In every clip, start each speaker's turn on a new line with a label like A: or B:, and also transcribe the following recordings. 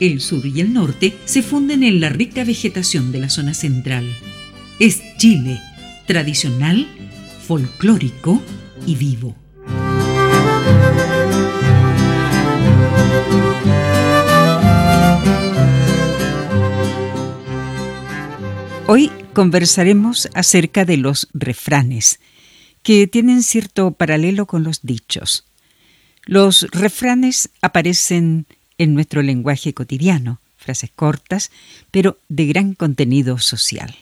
A: El sur y el norte se funden en la rica vegetación de la zona central. Es Chile, tradicional, folclórico y vivo. Hoy conversaremos acerca de los refranes, que tienen cierto paralelo con los dichos. Los refranes aparecen en nuestro lenguaje cotidiano, frases cortas, pero de gran contenido social.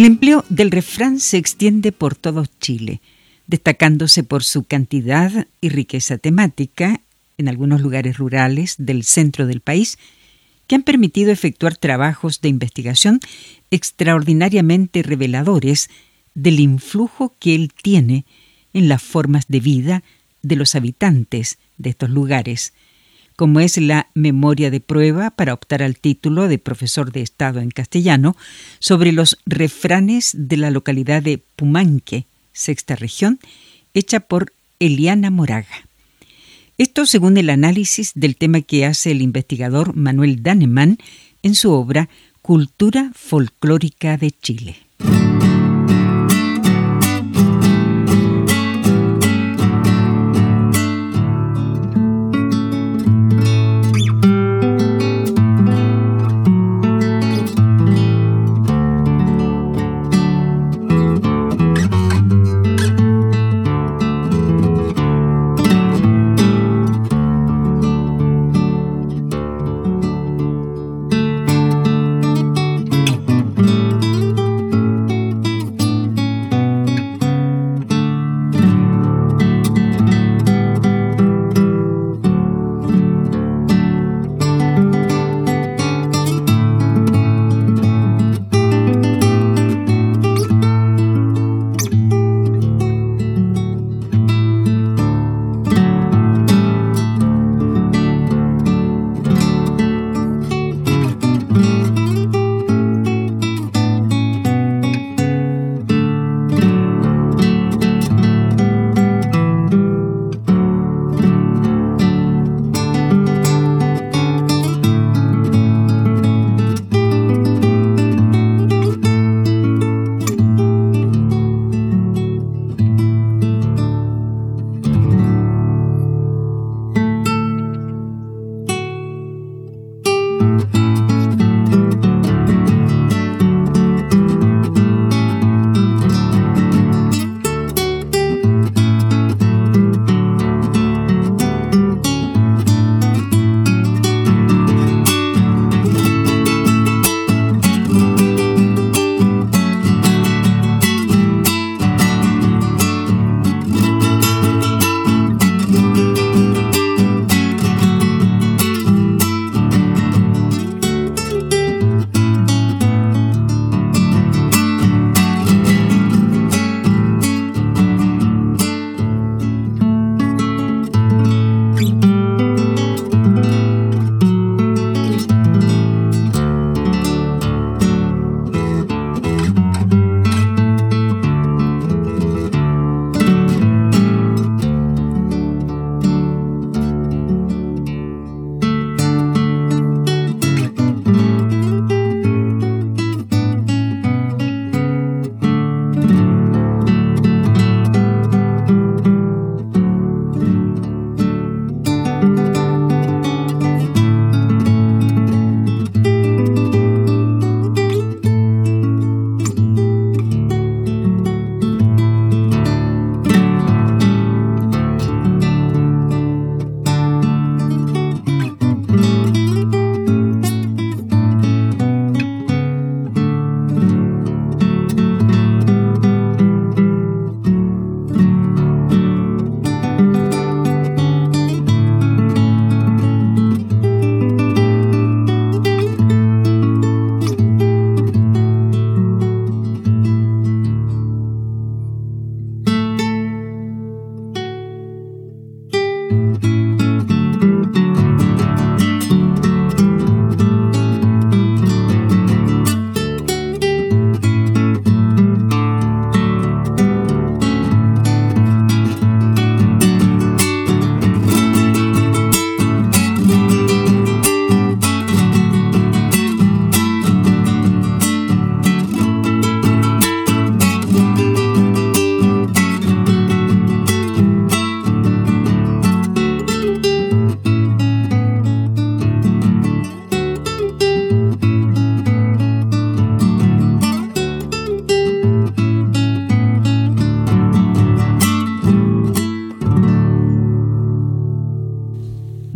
A: El empleo del refrán se extiende por todo Chile, destacándose por su cantidad y riqueza temática en algunos lugares rurales del centro del país que han permitido efectuar trabajos de investigación extraordinariamente reveladores del influjo que él tiene en las formas de vida de los habitantes de estos lugares, como es la memoria de prueba para optar al título de profesor de Estado en castellano sobre los refranes de la localidad de Pumanque, sexta región, hecha por Eliana Moraga. Esto según el análisis del tema que hace el investigador Manuel Daneman en su obra Cultura Folclórica de Chile.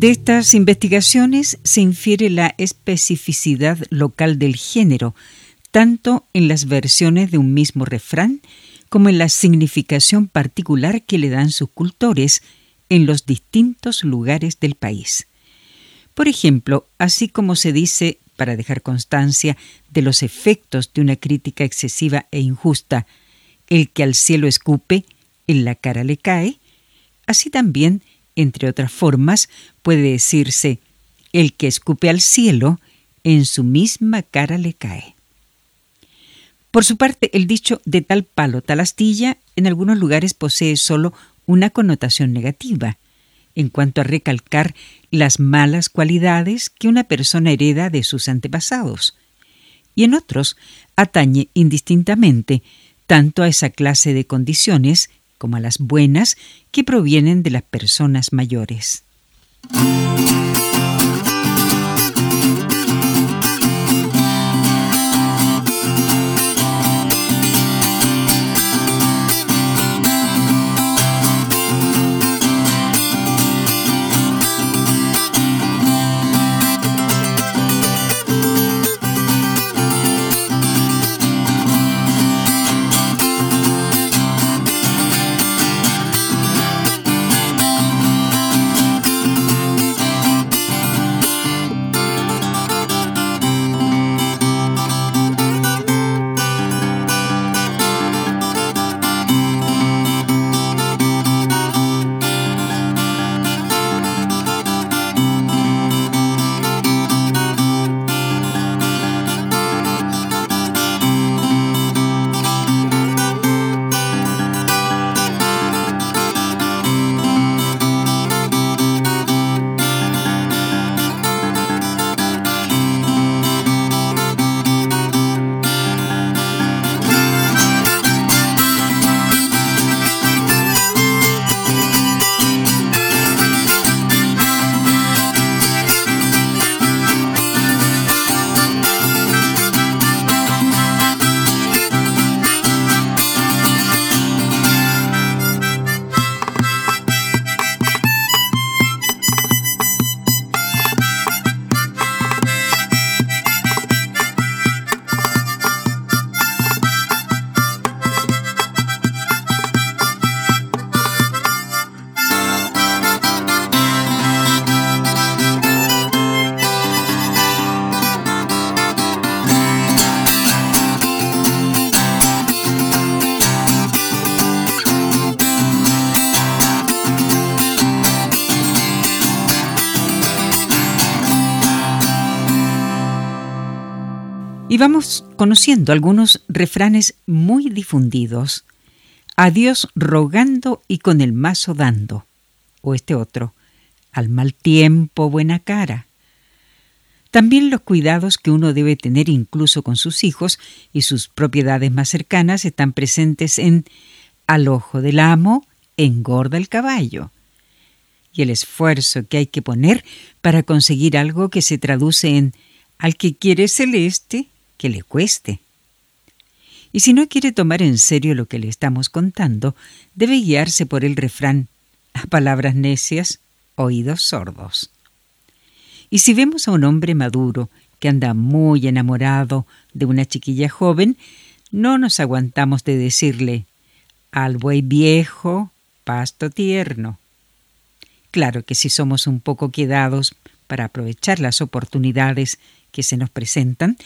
A: De estas investigaciones se infiere la especificidad local del género, tanto en las versiones de un mismo refrán como en la significación particular que le dan sus cultores en los distintos lugares del país. Por ejemplo, así como se dice, para dejar constancia de los efectos de una crítica excesiva e injusta, el que al cielo escupe, en la cara le cae, así también, entre otras formas, puede decirse, el que escupe al cielo, en su misma cara le cae. Por su parte, el dicho de tal palo, tal astilla, en algunos lugares posee solo una connotación negativa, en cuanto a recalcar las malas cualidades que una persona hereda de sus antepasados, y en otros atañe indistintamente tanto a esa clase de condiciones como a las buenas que provienen de las personas mayores. Y vamos conociendo algunos refranes muy difundidos. A Dios rogando y con el mazo dando. O este otro. Al mal tiempo buena cara. También los cuidados que uno debe tener incluso con sus hijos y sus propiedades más cercanas están presentes en Al ojo del amo engorda el caballo y el esfuerzo que hay que poner para conseguir algo que se traduce en al que quiere celeste que le cueste. Y si no quiere tomar en serio lo que le estamos contando, debe guiarse por el refrán a palabras necias, oídos sordos. Y si vemos a un hombre maduro que anda muy enamorado de una chiquilla joven, no nos aguantamos de decirle al buey viejo, pasto tierno. Claro que si somos un poco quedados para aprovechar las oportunidades que se nos presentan,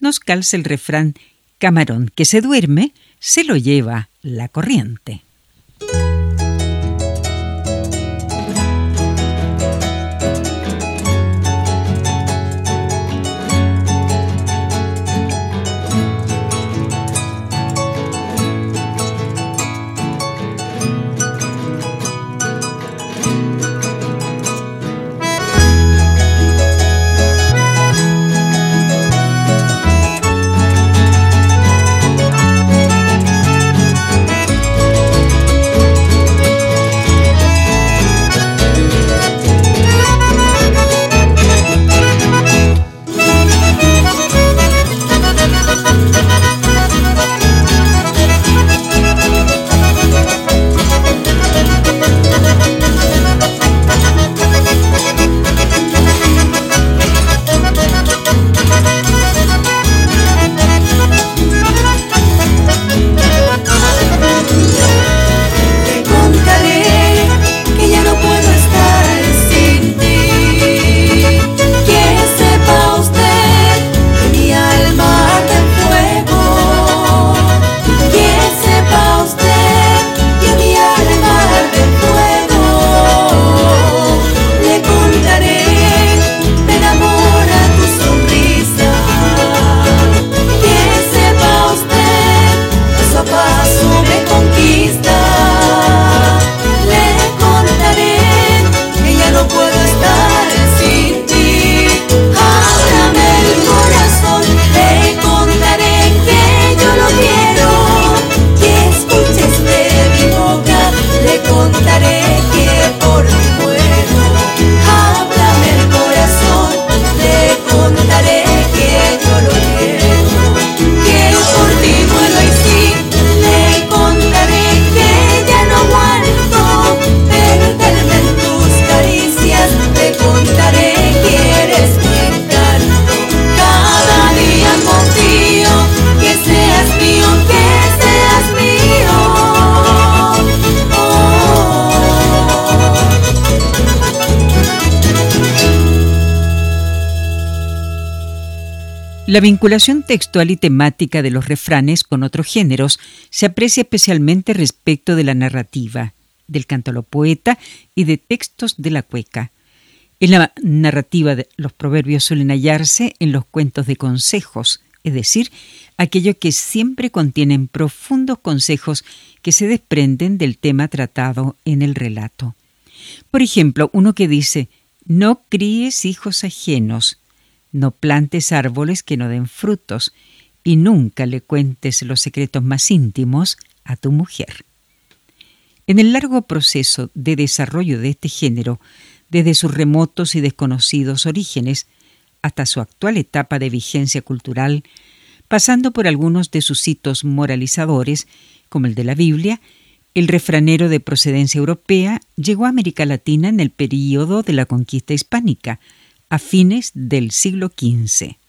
A: nos calza el refrán camarón que se duerme, se lo lleva la corriente. La vinculación textual y temática de los refranes con otros géneros se aprecia especialmente respecto de la narrativa, del canto a lo poeta y de textos de la cueca. En la narrativa de los proverbios suelen hallarse en los cuentos de consejos, es decir, aquellos que siempre contienen profundos consejos que se desprenden del tema tratado en el relato. Por ejemplo, uno que dice, no críes hijos ajenos, no plantes árboles que no den frutos, y nunca le cuentes los secretos más íntimos a tu mujer. En el largo proceso de desarrollo de este género, desde sus remotos y desconocidos orígenes hasta su actual etapa de vigencia cultural, pasando por algunos de sus hitos moralizadores, como el de la Biblia, el refranero de procedencia europea llegó a América Latina en el período de la conquista hispánica, a fines del siglo XV.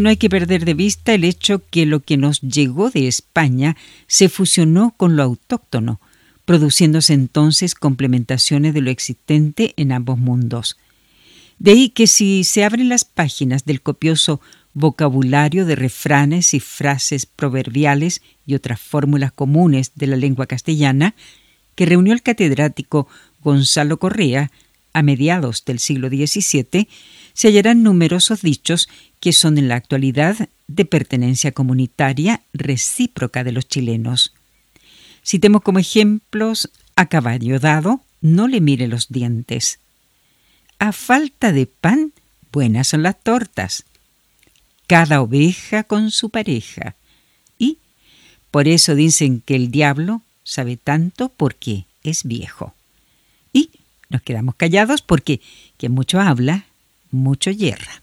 A: No hay que perder de vista el hecho que lo que nos llegó de España se fusionó con lo autóctono, produciéndose entonces complementaciones de lo existente en ambos mundos. De ahí que si se abren las páginas del copioso vocabulario de refranes y frases proverbiales y otras fórmulas comunes de la lengua castellana, que reunió el catedrático Gonzalo Correa a mediados del siglo XVII, se hallarán numerosos dichos que son en la actualidad de pertenencia comunitaria recíproca de los chilenos. Citemos como ejemplos a caballo dado, no le mire los dientes. A falta de pan, buenas son las tortas. Cada oveja con su pareja. Y por eso dicen que el diablo sabe tanto porque es viejo. Y nos quedamos callados porque quien mucho habla, mucho hierra.